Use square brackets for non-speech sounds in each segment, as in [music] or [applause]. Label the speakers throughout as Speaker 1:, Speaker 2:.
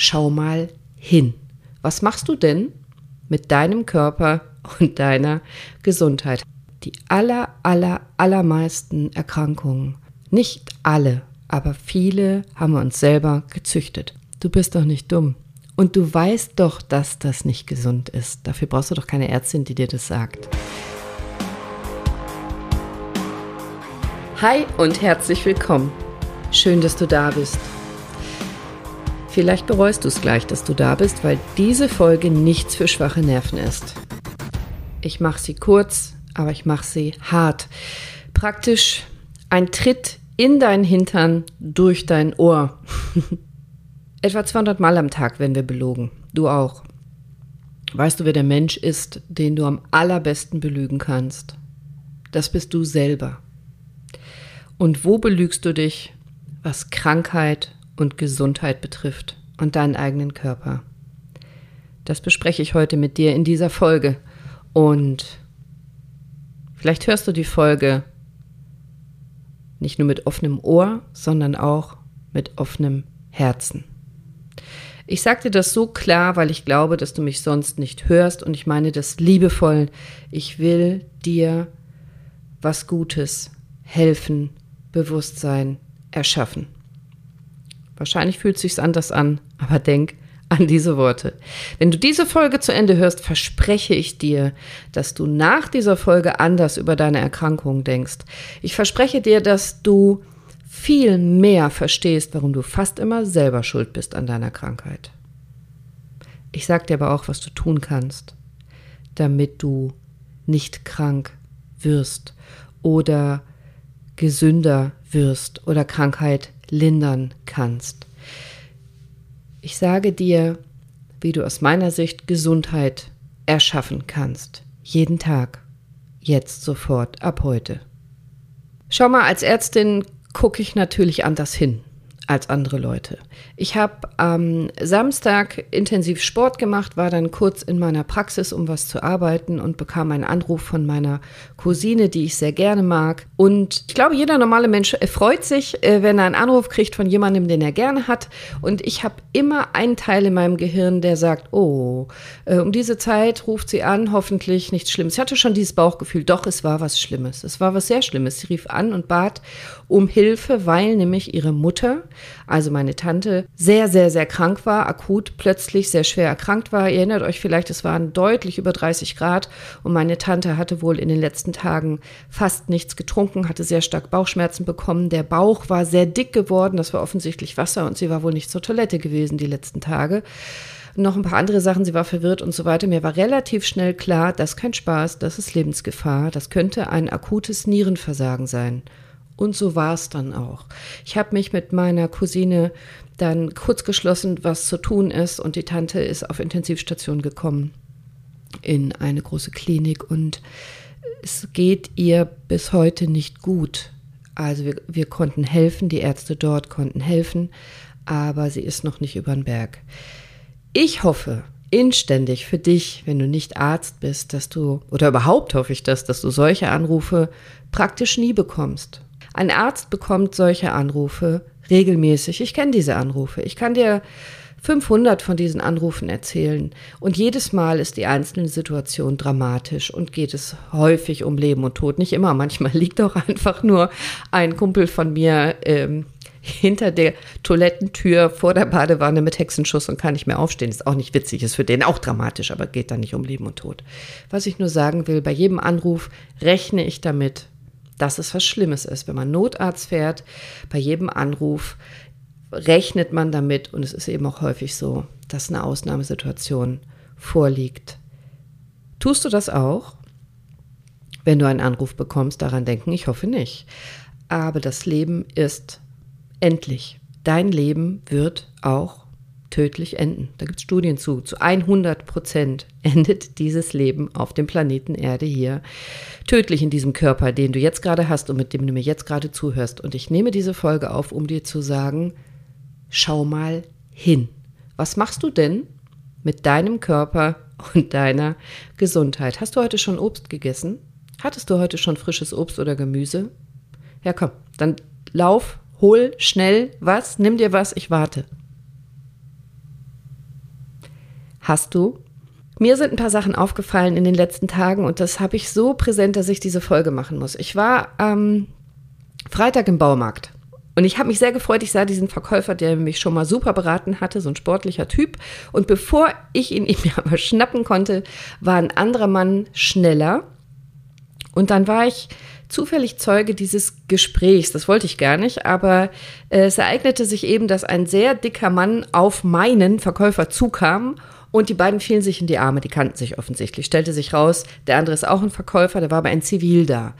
Speaker 1: schau mal hin. Was machst du denn mit deinem Körper und deiner Gesundheit? Die aller, aller, allermeisten Erkrankungen, nicht alle, aber viele haben wir uns selber gezüchtet. Du bist doch nicht dumm. Und du weißt doch, dass das nicht gesund ist. Dafür brauchst du doch keine Ärztin, die dir das sagt. Hi und herzlich willkommen. Schön, dass du da bist. Vielleicht bereust du es gleich, dass du da bist, weil diese Folge nichts für schwache Nerven ist. Ich mache sie kurz, aber ich mache sie hart. Praktisch ein Tritt in dein Hintern durch dein Ohr. [laughs] Etwa 200 Mal am Tag werden wir belogen. Du auch. Weißt du, wer der Mensch ist, den du am allerbesten belügen kannst? Das bist du selber. Und wo belügst du dich, was Krankheit und Gesundheit betrifft und deinen eigenen Körper. Das bespreche ich heute mit dir in dieser Folge. Und vielleicht hörst du die Folge nicht nur mit offenem Ohr, sondern auch mit offenem Herzen. Ich sage dir das so klar, weil ich glaube, dass du mich sonst nicht hörst und ich meine das liebevoll. Ich will dir was Gutes, helfen, Bewusstsein erschaffen. Wahrscheinlich fühlt es sich anders an, aber denk an diese Worte. Wenn du diese Folge zu Ende hörst, verspreche ich dir, dass du nach dieser Folge anders über deine Erkrankung denkst. Ich verspreche dir, dass du viel mehr verstehst, warum du fast immer selber schuld bist an deiner Krankheit. Ich sage dir aber auch, was du tun kannst, damit du nicht krank wirst oder gesünder wirst oder Krankheit lindern kannst. Ich sage dir, wie du aus meiner Sicht Gesundheit erschaffen kannst. Jeden Tag. Jetzt sofort, ab heute. Schau mal, als Ärztin gucke ich natürlich anders hin als andere Leute. Ich habe am Samstag intensiv Sport gemacht, war dann kurz in meiner Praxis, um was zu arbeiten und bekam einen Anruf von meiner Cousine, die ich sehr gerne mag. Und ich glaube, jeder normale Mensch freut sich, äh, wenn er einen Anruf kriegt von jemandem, den er gerne hat. Und ich habe immer einen Teil in meinem Gehirn, der sagt, oh, äh, um diese Zeit ruft sie an, hoffentlich nichts Schlimmes. Ich hatte schon dieses Bauchgefühl, doch, es war was Schlimmes. Es war was sehr Schlimmes. Sie rief an und bat um Hilfe, weil nämlich ihre Mutter, also meine Tante, sehr, sehr, sehr krank war, akut plötzlich sehr schwer erkrankt war. Ihr erinnert euch vielleicht, es waren deutlich über 30 Grad und meine Tante hatte wohl in den letzten Tagen fast nichts getrunken, hatte sehr stark Bauchschmerzen bekommen. Der Bauch war sehr dick geworden, das war offensichtlich Wasser und sie war wohl nicht zur Toilette gewesen die letzten Tage noch ein paar andere Sachen, sie war verwirrt und so weiter. Mir war relativ schnell klar, das ist kein Spaß, das ist Lebensgefahr, das könnte ein akutes Nierenversagen sein. Und so war es dann auch. Ich habe mich mit meiner Cousine dann kurz geschlossen, was zu tun ist. Und die Tante ist auf Intensivstation gekommen in eine große Klinik. Und es geht ihr bis heute nicht gut. Also wir, wir konnten helfen, die Ärzte dort konnten helfen, aber sie ist noch nicht über den Berg. Ich hoffe inständig für dich, wenn du nicht Arzt bist, dass du, oder überhaupt hoffe ich das, dass du solche Anrufe praktisch nie bekommst. Ein Arzt bekommt solche Anrufe regelmäßig. Ich kenne diese Anrufe. Ich kann dir 500 von diesen Anrufen erzählen. Und jedes Mal ist die einzelne Situation dramatisch und geht es häufig um Leben und Tod. Nicht immer, manchmal [laughs] liegt auch einfach nur ein Kumpel von mir ähm, hinter der Toilettentür vor der Badewanne mit Hexenschuss und kann nicht mehr aufstehen. Ist auch nicht witzig, ist für den auch dramatisch, aber geht da nicht um Leben und Tod. Was ich nur sagen will, bei jedem Anruf rechne ich damit, dass es was Schlimmes ist. Wenn man Notarzt fährt, bei jedem Anruf rechnet man damit und es ist eben auch häufig so, dass eine Ausnahmesituation vorliegt. Tust du das auch? Wenn du einen Anruf bekommst, daran denken, ich hoffe nicht. Aber das Leben ist endlich. Dein Leben wird auch tödlich enden. Da gibt es Studien zu. Zu 100 Prozent endet dieses Leben auf dem Planeten Erde hier tödlich in diesem Körper, den du jetzt gerade hast und mit dem du mir jetzt gerade zuhörst. Und ich nehme diese Folge auf, um dir zu sagen, schau mal hin. Was machst du denn mit deinem Körper und deiner Gesundheit? Hast du heute schon Obst gegessen? Hattest du heute schon frisches Obst oder Gemüse? Ja, komm, dann lauf, hol schnell was, nimm dir was, ich warte. Hast du? Mir sind ein paar Sachen aufgefallen in den letzten Tagen und das habe ich so präsent, dass ich diese Folge machen muss. Ich war am Freitag im Baumarkt und ich habe mich sehr gefreut. Ich sah diesen Verkäufer, der mich schon mal super beraten hatte, so ein sportlicher Typ. Und bevor ich ihn [laughs] mir aber schnappen konnte, war ein anderer Mann schneller. Und dann war ich zufällig Zeuge dieses Gesprächs. Das wollte ich gar nicht, aber äh, es ereignete sich eben, dass ein sehr dicker Mann auf meinen Verkäufer zukam und die beiden fielen sich in die Arme. Die kannten sich offensichtlich. Stellte sich raus, der andere ist auch ein Verkäufer, der war aber ein Zivil da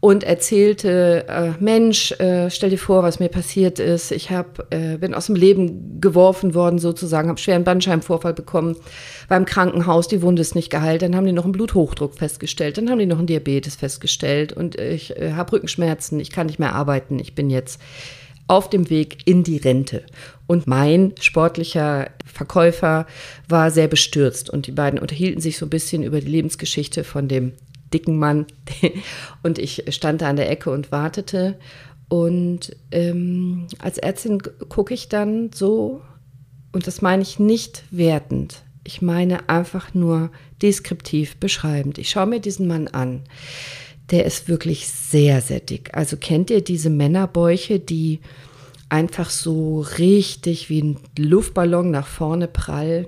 Speaker 1: und erzählte, äh, Mensch, äh, stell dir vor, was mir passiert ist. Ich hab, äh, bin aus dem Leben geworfen worden sozusagen, habe schweren Bandscheibenvorfall bekommen, beim Krankenhaus, die Wunde ist nicht geheilt, dann haben die noch einen Bluthochdruck festgestellt, dann haben die noch einen Diabetes festgestellt und ich äh, habe Rückenschmerzen, ich kann nicht mehr arbeiten, ich bin jetzt auf dem Weg in die Rente. Und mein sportlicher Verkäufer war sehr bestürzt und die beiden unterhielten sich so ein bisschen über die Lebensgeschichte von dem dicken Mann. [laughs] Und ich stand da an der Ecke und wartete. Und ähm, als Ärztin gucke ich dann so, und das meine ich nicht wertend, ich meine einfach nur deskriptiv beschreibend. Ich schaue mir diesen Mann an. Der ist wirklich sehr, sehr dick. Also kennt ihr diese Männerbäuche, die einfach so richtig wie ein Luftballon nach vorne prall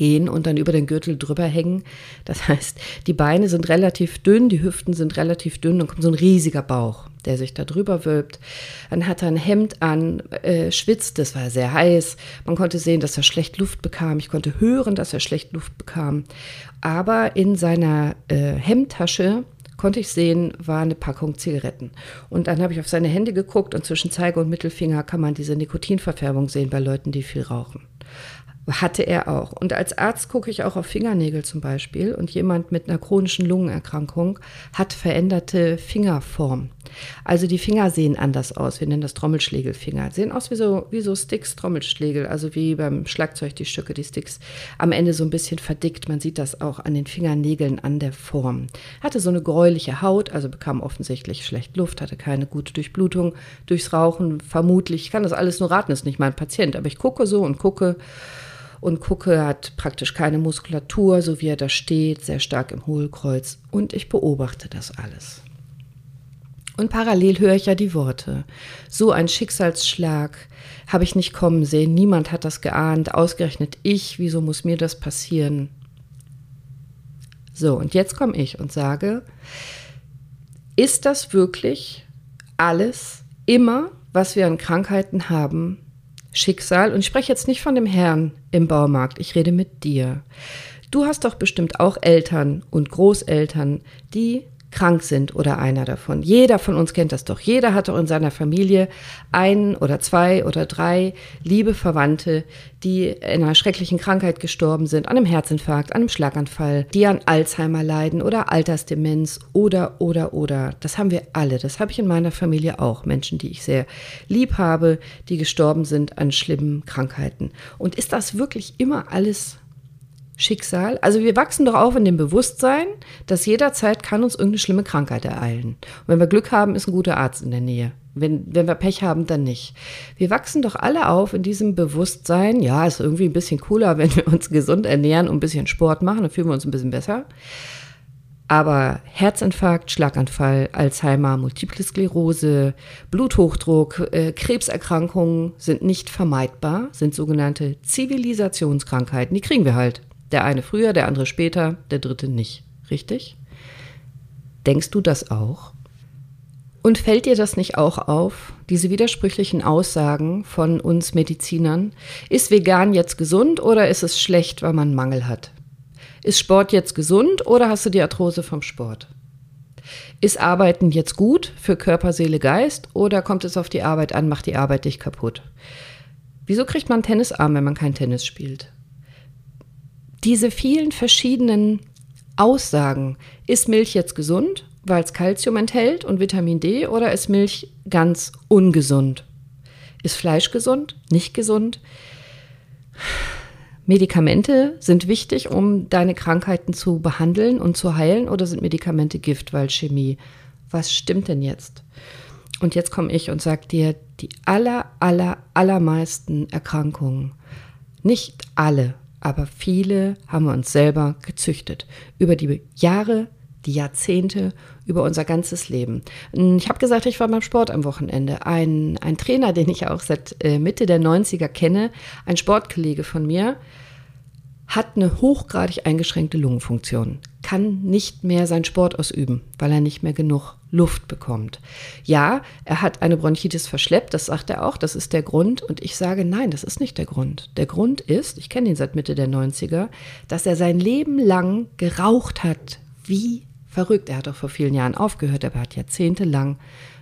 Speaker 1: gehen und dann über den Gürtel drüber hängen. Das heißt, die Beine sind relativ dünn, die Hüften sind relativ dünn und kommt so ein riesiger Bauch, der sich da drüber wölbt. Dann hat er ein Hemd an, äh, schwitzt, das war sehr heiß. Man konnte sehen, dass er schlecht Luft bekam. Ich konnte hören, dass er schlecht Luft bekam. Aber in seiner äh, Hemdtasche konnte ich sehen, war eine Packung Zigaretten. Und dann habe ich auf seine Hände geguckt und zwischen Zeige und Mittelfinger kann man diese Nikotinverfärbung sehen bei Leuten, die viel rauchen. Hatte er auch. Und als Arzt gucke ich auch auf Fingernägel zum Beispiel. Und jemand mit einer chronischen Lungenerkrankung hat veränderte Fingerform. Also die Finger sehen anders aus. Wir nennen das Trommelschlägelfinger. Sehen aus wie so, wie so Sticks, Trommelschlägel. Also wie beim Schlagzeug die Stücke, die Sticks am Ende so ein bisschen verdickt. Man sieht das auch an den Fingernägeln, an der Form. Hatte so eine gräuliche Haut, also bekam offensichtlich schlecht Luft, hatte keine gute Durchblutung durchs Rauchen. Vermutlich, ich kann das alles nur raten, ist nicht mein Patient. Aber ich gucke so und gucke und gucke, hat praktisch keine Muskulatur, so wie er da steht, sehr stark im Hohlkreuz. Und ich beobachte das alles. Und parallel höre ich ja die Worte. So ein Schicksalsschlag habe ich nicht kommen sehen. Niemand hat das geahnt. Ausgerechnet ich. Wieso muss mir das passieren? So, und jetzt komme ich und sage, ist das wirklich alles, immer, was wir an Krankheiten haben, Schicksal, und ich spreche jetzt nicht von dem Herrn im Baumarkt, ich rede mit dir. Du hast doch bestimmt auch Eltern und Großeltern, die krank sind oder einer davon. Jeder von uns kennt das doch. Jeder hat doch in seiner Familie ein oder zwei oder drei liebe Verwandte, die in einer schrecklichen Krankheit gestorben sind, an einem Herzinfarkt, an einem Schlaganfall, die an Alzheimer leiden oder Altersdemenz oder, oder, oder. Das haben wir alle. Das habe ich in meiner Familie auch. Menschen, die ich sehr lieb habe, die gestorben sind an schlimmen Krankheiten. Und ist das wirklich immer alles Schicksal. Also wir wachsen doch auf in dem Bewusstsein, dass jederzeit kann uns irgendeine schlimme Krankheit ereilen. Und wenn wir Glück haben, ist ein guter Arzt in der Nähe. Wenn, wenn wir Pech haben, dann nicht. Wir wachsen doch alle auf in diesem Bewusstsein, ja, ist irgendwie ein bisschen cooler, [laughs] wenn wir uns gesund ernähren und ein bisschen Sport machen, dann fühlen wir uns ein bisschen besser. Aber Herzinfarkt, Schlaganfall, Alzheimer, Multiple Sklerose, Bluthochdruck, äh, Krebserkrankungen sind nicht vermeidbar, sind sogenannte Zivilisationskrankheiten. Die kriegen wir halt. Der eine früher, der andere später, der dritte nicht. Richtig? Denkst du das auch? Und fällt dir das nicht auch auf, diese widersprüchlichen Aussagen von uns Medizinern? Ist vegan jetzt gesund oder ist es schlecht, weil man Mangel hat? Ist Sport jetzt gesund oder hast du die Arthrose vom Sport? Ist Arbeiten jetzt gut für Körper, Seele, Geist oder kommt es auf die Arbeit an, macht die Arbeit dich kaputt? Wieso kriegt man Tennisarm, wenn man kein Tennis spielt? Diese vielen verschiedenen Aussagen, ist Milch jetzt gesund, weil es Kalzium enthält und Vitamin D, oder ist Milch ganz ungesund? Ist Fleisch gesund, nicht gesund? Medikamente sind wichtig, um deine Krankheiten zu behandeln und zu heilen, oder sind Medikamente Gift, weil Chemie? Was stimmt denn jetzt? Und jetzt komme ich und sage dir, die aller, aller, allermeisten Erkrankungen, nicht alle, aber viele haben wir uns selber gezüchtet. Über die Jahre, die Jahrzehnte, über unser ganzes Leben. Ich habe gesagt, ich war beim Sport am Wochenende. Ein, ein Trainer, den ich auch seit äh, Mitte der 90er kenne, ein Sportkollege von mir, hat eine hochgradig eingeschränkte Lungenfunktion, kann nicht mehr seinen Sport ausüben, weil er nicht mehr genug Luft bekommt. Ja, er hat eine Bronchitis verschleppt, das sagt er auch, das ist der Grund. Und ich sage, nein, das ist nicht der Grund. Der Grund ist, ich kenne ihn seit Mitte der 90er, dass er sein Leben lang geraucht hat, wie verrückt. Er hat auch vor vielen Jahren aufgehört, aber er hat jahrzehntelang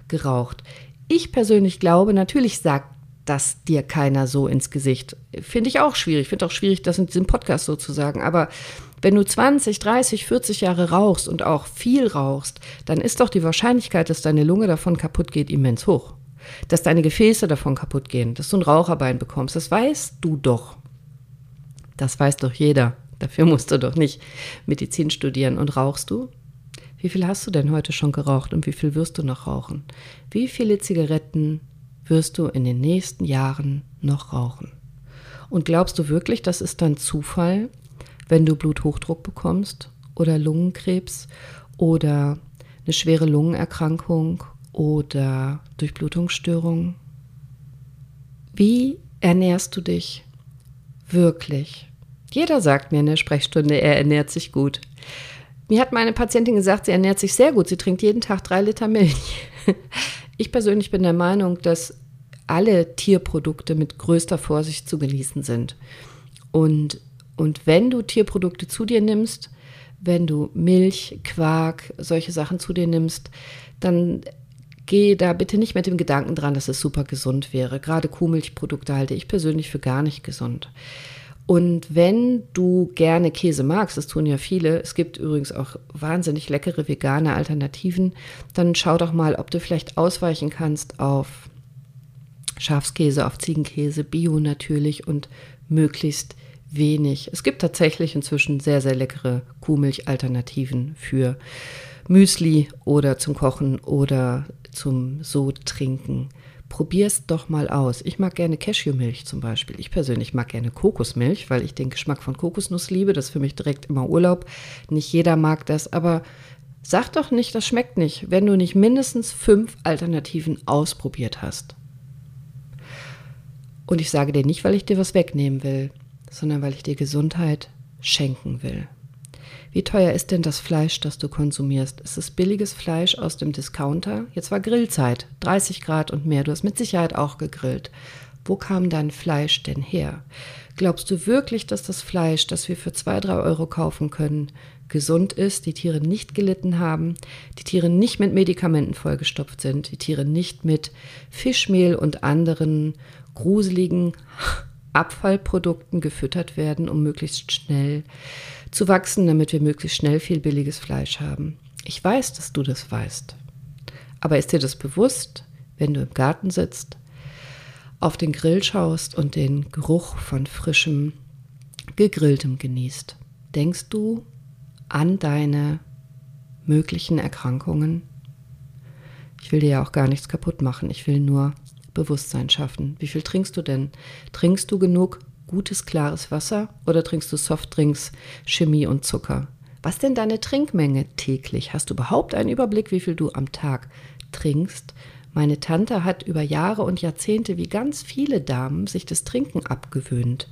Speaker 1: geraucht. Ich persönlich glaube, natürlich sagt das dir keiner so ins Gesicht. Finde ich auch schwierig. Finde auch schwierig, das in diesem Podcast so zu sagen. Aber wenn du 20, 30, 40 Jahre rauchst und auch viel rauchst, dann ist doch die Wahrscheinlichkeit, dass deine Lunge davon kaputt geht, immens hoch. Dass deine Gefäße davon kaputt gehen, dass du ein Raucherbein bekommst, das weißt du doch. Das weiß doch jeder. Dafür musst du doch nicht Medizin studieren. Und rauchst du? Wie viel hast du denn heute schon geraucht und wie viel wirst du noch rauchen? Wie viele Zigaretten wirst du in den nächsten Jahren noch rauchen? Und glaubst du wirklich, das ist dann Zufall, wenn du Bluthochdruck bekommst oder Lungenkrebs oder eine schwere Lungenerkrankung oder Durchblutungsstörung? Wie ernährst du dich wirklich? Jeder sagt mir in der Sprechstunde, er ernährt sich gut. Mir hat meine Patientin gesagt, sie ernährt sich sehr gut. Sie trinkt jeden Tag drei Liter Milch. [laughs] Ich persönlich bin der Meinung, dass alle Tierprodukte mit größter Vorsicht zu genießen sind. Und und wenn du Tierprodukte zu dir nimmst, wenn du Milch, Quark, solche Sachen zu dir nimmst, dann geh da bitte nicht mit dem Gedanken dran, dass es super gesund wäre. Gerade Kuhmilchprodukte halte ich persönlich für gar nicht gesund. Und wenn du gerne Käse magst, das tun ja viele, es gibt übrigens auch wahnsinnig leckere vegane Alternativen, dann schau doch mal, ob du vielleicht ausweichen kannst auf Schafskäse, auf Ziegenkäse, Bio natürlich und möglichst wenig. Es gibt tatsächlich inzwischen sehr, sehr leckere Kuhmilch-Alternativen für Müsli oder zum Kochen oder zum so trinken. Probier's doch mal aus. Ich mag gerne Cashewmilch zum Beispiel. Ich persönlich mag gerne Kokosmilch, weil ich den Geschmack von Kokosnuss liebe. Das ist für mich direkt immer Urlaub. Nicht jeder mag das, aber sag doch nicht, das schmeckt nicht, wenn du nicht mindestens fünf Alternativen ausprobiert hast. Und ich sage dir nicht, weil ich dir was wegnehmen will sondern weil ich dir Gesundheit schenken will. Wie teuer ist denn das Fleisch, das du konsumierst? Ist es billiges Fleisch aus dem Discounter? Jetzt war Grillzeit, 30 Grad und mehr. Du hast mit Sicherheit auch gegrillt. Wo kam dein Fleisch denn her? Glaubst du wirklich, dass das Fleisch, das wir für zwei, drei Euro kaufen können, gesund ist, die Tiere nicht gelitten haben, die Tiere nicht mit Medikamenten vollgestopft sind, die Tiere nicht mit Fischmehl und anderen gruseligen Abfallprodukten gefüttert werden, um möglichst schnell zu wachsen, damit wir möglichst schnell viel billiges Fleisch haben. Ich weiß, dass du das weißt. Aber ist dir das bewusst, wenn du im Garten sitzt, auf den Grill schaust und den Geruch von frischem, gegrilltem genießt? Denkst du an deine möglichen Erkrankungen? Ich will dir ja auch gar nichts kaputt machen. Ich will nur Bewusstsein schaffen. Wie viel trinkst du denn? Trinkst du genug gutes, klares Wasser oder trinkst du Softdrinks, Chemie und Zucker? Was denn deine Trinkmenge täglich? Hast du überhaupt einen Überblick, wie viel du am Tag trinkst? Meine Tante hat über Jahre und Jahrzehnte, wie ganz viele Damen, sich das Trinken abgewöhnt.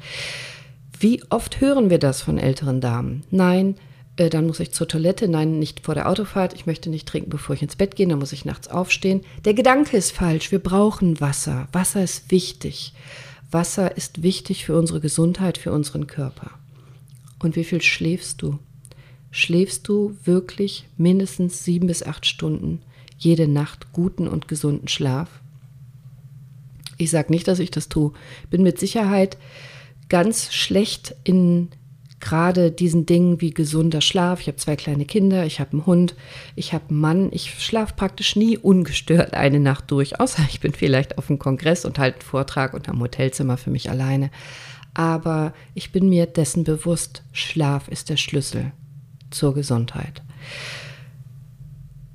Speaker 1: Wie oft hören wir das von älteren Damen? Nein, äh, dann muss ich zur Toilette. Nein, nicht vor der Autofahrt. Ich möchte nicht trinken, bevor ich ins Bett gehe. Dann muss ich nachts aufstehen. Der Gedanke ist falsch. Wir brauchen Wasser. Wasser ist wichtig. Wasser ist wichtig für unsere Gesundheit, für unseren Körper. Und wie viel schläfst du? Schläfst du wirklich mindestens sieben bis acht Stunden jede Nacht guten und gesunden Schlaf? Ich sage nicht, dass ich das tue. Bin mit Sicherheit ganz schlecht in gerade diesen Dingen wie gesunder Schlaf. Ich habe zwei kleine Kinder, ich habe einen Hund, ich habe einen Mann. Ich schlafe praktisch nie ungestört eine Nacht durch, außer ich bin vielleicht auf einem Kongress und halte einen Vortrag und am Hotelzimmer für mich alleine. Aber ich bin mir dessen bewusst, Schlaf ist der Schlüssel zur Gesundheit.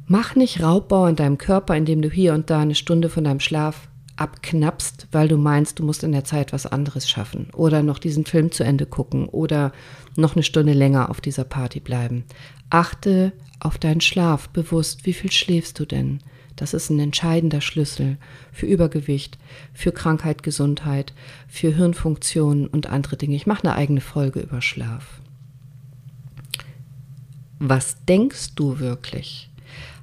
Speaker 1: Mach nicht Raubbau an deinem Körper, indem du hier und da eine Stunde von deinem Schlaf abknappst, weil du meinst, du musst in der Zeit was anderes schaffen oder noch diesen Film zu Ende gucken oder noch eine Stunde länger auf dieser Party bleiben. Achte auf deinen Schlaf bewusst. Wie viel schläfst du denn? Das ist ein entscheidender Schlüssel für Übergewicht, für Krankheit, Gesundheit, für Hirnfunktionen und andere Dinge. Ich mache eine eigene Folge über Schlaf. Was denkst du wirklich?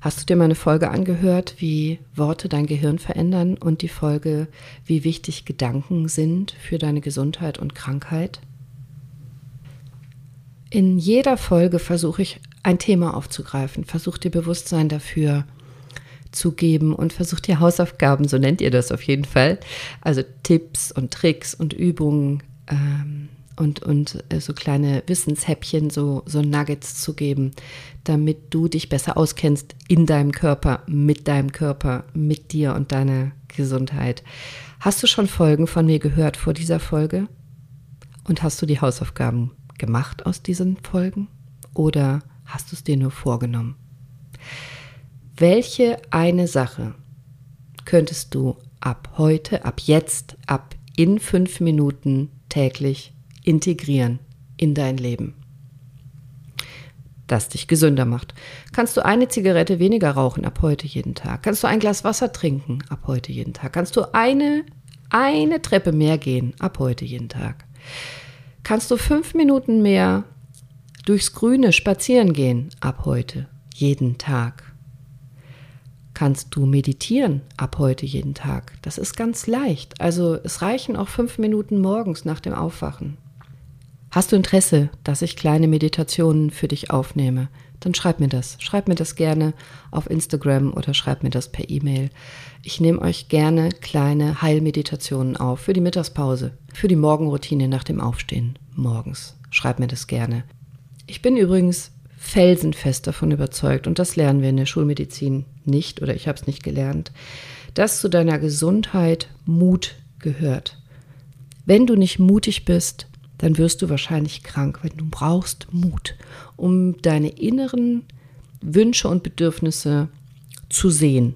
Speaker 1: Hast du dir mal eine Folge angehört, wie Worte dein Gehirn verändern und die Folge, wie wichtig Gedanken sind für deine Gesundheit und Krankheit? In jeder Folge versuche ich ein Thema aufzugreifen, versuche dir Bewusstsein dafür zu geben und versuche dir Hausaufgaben, so nennt ihr das auf jeden Fall, also Tipps und Tricks und Übungen ähm, und, und äh, so kleine Wissenshäppchen, so, so Nuggets zu geben, damit du dich besser auskennst in deinem Körper, mit deinem Körper, mit dir und deiner Gesundheit. Hast du schon Folgen von mir gehört vor dieser Folge? Und hast du die Hausaufgaben gemacht aus diesen Folgen? Oder hast du es dir nur vorgenommen? Welche eine Sache könntest du ab heute, ab jetzt, ab in fünf Minuten täglich integrieren in dein Leben, das dich gesünder macht. Kannst du eine Zigarette weniger rauchen ab heute jeden Tag? Kannst du ein Glas Wasser trinken ab heute jeden Tag? Kannst du eine, eine Treppe mehr gehen ab heute jeden Tag? Kannst du fünf Minuten mehr durchs Grüne spazieren gehen ab heute jeden Tag? kannst du meditieren ab heute jeden Tag. Das ist ganz leicht. Also es reichen auch fünf Minuten morgens nach dem Aufwachen. Hast du Interesse, dass ich kleine Meditationen für dich aufnehme? Dann schreib mir das. Schreib mir das gerne auf Instagram oder schreib mir das per E-Mail. Ich nehme euch gerne kleine Heilmeditationen auf für die Mittagspause, für die Morgenroutine nach dem Aufstehen morgens. Schreib mir das gerne. Ich bin übrigens felsenfest davon überzeugt, und das lernen wir in der Schulmedizin nicht, oder ich habe es nicht gelernt, dass zu deiner Gesundheit Mut gehört. Wenn du nicht mutig bist, dann wirst du wahrscheinlich krank, wenn du brauchst Mut, um deine inneren Wünsche und Bedürfnisse zu sehen,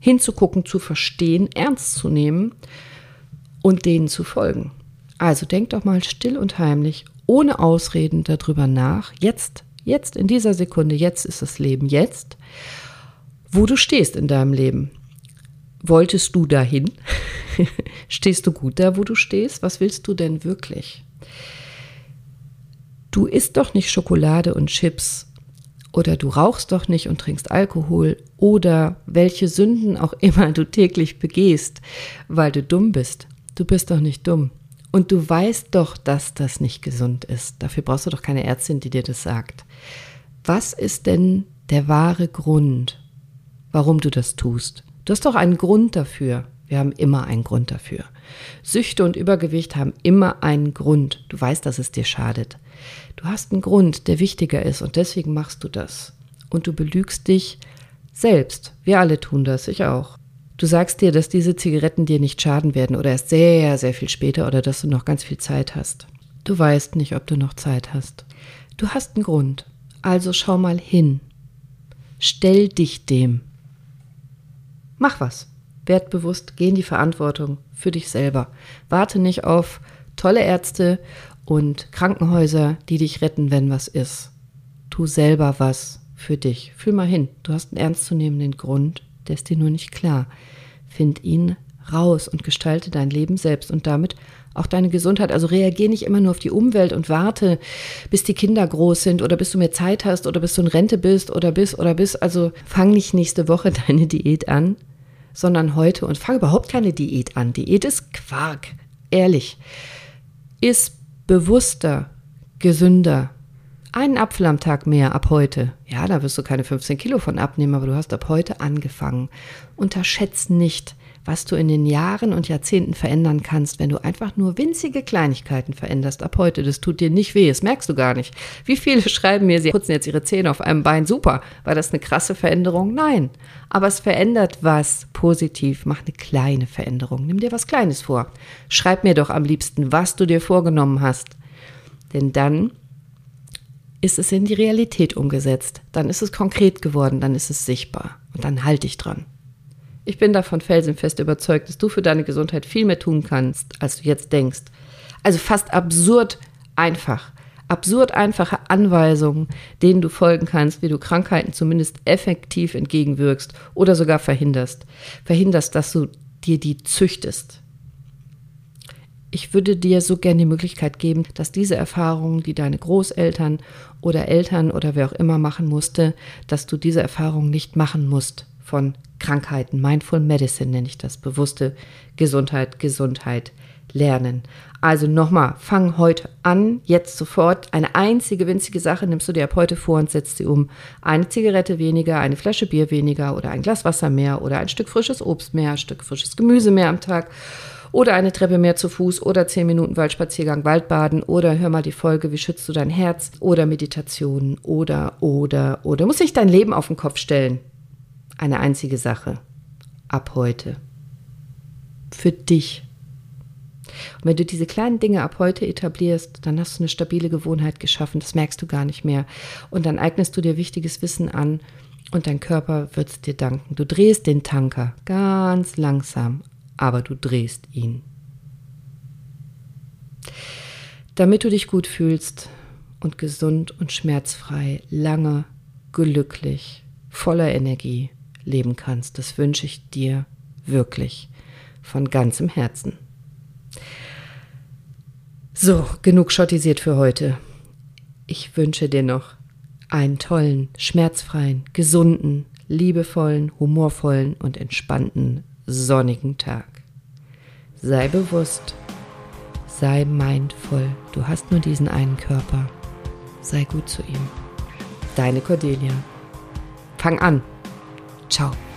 Speaker 1: hinzugucken, zu verstehen, ernst zu nehmen und denen zu folgen. Also denk doch mal still und heimlich, ohne Ausreden darüber nach, jetzt, jetzt in dieser Sekunde, jetzt ist das Leben, jetzt, wo du stehst in deinem Leben. Wolltest du dahin? [laughs] Stehst du gut da, wo du stehst? Was willst du denn wirklich? Du isst doch nicht Schokolade und Chips oder du rauchst doch nicht und trinkst Alkohol oder welche Sünden auch [laughs] immer du täglich begehst, weil du dumm bist. Du bist doch nicht dumm. Und du weißt doch, dass das nicht gesund ist. Dafür brauchst du doch keine Ärztin, die dir das sagt. Was ist denn der wahre Grund, warum du das tust? Du hast doch einen Grund dafür. Wir haben immer einen Grund dafür. Süchte und Übergewicht haben immer einen Grund. Du weißt, dass es dir schadet. Du hast einen Grund, der wichtiger ist und deswegen machst du das. Und du belügst dich selbst. Wir alle tun das, ich auch. Du sagst dir, dass diese Zigaretten dir nicht schaden werden oder erst sehr, sehr viel später oder dass du noch ganz viel Zeit hast. Du weißt nicht, ob du noch Zeit hast. Du hast einen Grund. Also schau mal hin. Stell dich dem. Mach was. Werd bewusst, geh in die Verantwortung für dich selber. Warte nicht auf tolle Ärzte und Krankenhäuser, die dich retten, wenn was ist. Tu selber was für dich. Fühl mal hin. Du hast einen ernstzunehmenden Grund, der ist dir nur nicht klar. Find ihn raus und gestalte dein Leben selbst und damit auch deine Gesundheit. Also reagier nicht immer nur auf die Umwelt und warte, bis die Kinder groß sind oder bis du mehr Zeit hast oder bis du in Rente bist oder bis oder bis. Also fang nicht nächste Woche [laughs] deine Diät an, sondern heute und fang überhaupt keine Diät an. Diät ist Quark, ehrlich. Ist bewusster, gesünder. Einen Apfel am Tag mehr ab heute. Ja, da wirst du keine 15 Kilo von abnehmen, aber du hast ab heute angefangen. Unterschätz nicht, was du in den Jahren und Jahrzehnten verändern kannst, wenn du einfach nur winzige Kleinigkeiten veränderst ab heute. Das tut dir nicht weh, das merkst du gar nicht. Wie viele [laughs] schreiben mir, sie putzen jetzt ihre Zähne auf einem Bein, super. War das eine krasse Veränderung? Nein. Aber es verändert was positiv. Mach eine kleine Veränderung. Nimm dir was Kleines vor. Schreib mir doch am liebsten, was du dir vorgenommen hast. Denn dann ist es in die Realität umgesetzt. Dann ist es konkret geworden, dann ist es sichtbar. Und dann halte ich dran. Ich bin davon felsenfest überzeugt, dass du für deine Gesundheit viel mehr tun kannst, als du jetzt denkst. Also fast absurd einfach. Absurd einfache Anweisungen, denen du folgen kannst, wie du Krankheiten zumindest effektiv entgegenwirkst oder sogar verhinderst. Verhinderst, dass du dir die züchtest. Ich würde dir so gerne die Möglichkeit geben, dass diese Erfahrungen, die deine Großeltern oder Eltern oder wer auch immer machen musste, dass du diese Erfahrungen nicht machen musst von Krankheiten. Mindful Medicine nenne ich das. Bewusste Gesundheit, Gesundheit lernen. Also nochmal, fang heute an, jetzt sofort. Eine einzige winzige Sache nimmst du dir ab heute vor und setzt sie um. Eine Zigarette weniger, eine Flasche Bier weniger oder ein Glas Wasser mehr oder ein Stück frisches Obst mehr, ein Stück frisches Gemüse mehr am Tag oder eine Treppe mehr zu Fuß oder zehn Minuten Waldspaziergang, Waldbaden oder hör mal die Folge, wie schützt du dein Herz oder Meditation oder, oder, oder. Muss nicht dein Leben auf den Kopf stellen. Eine einzige Sache. Ab heute. Für dich. Und wenn du diese kleinen Dinge ab heute etablierst, dann hast du eine stabile Gewohnheit geschaffen. Das merkst du gar nicht mehr. Und dann eignest du dir wichtiges Wissen an und dein Körper wird es dir danken. Du drehst den Tanker ganz langsam aber du drehst ihn. Damit du dich gut fühlst und gesund und schmerzfrei, lange, glücklich, voller Energie leben kannst, das wünsche ich dir wirklich von ganzem Herzen. So, genug schottisiert für heute. Ich wünsche dir noch einen tollen, schmerzfreien, gesunden, liebevollen, humorvollen und entspannten sonnigen Tag. Sei bewusst, sei mindful, du hast nur diesen einen Körper. Sei gut zu ihm. Deine Cordelia. Fang an. Chao.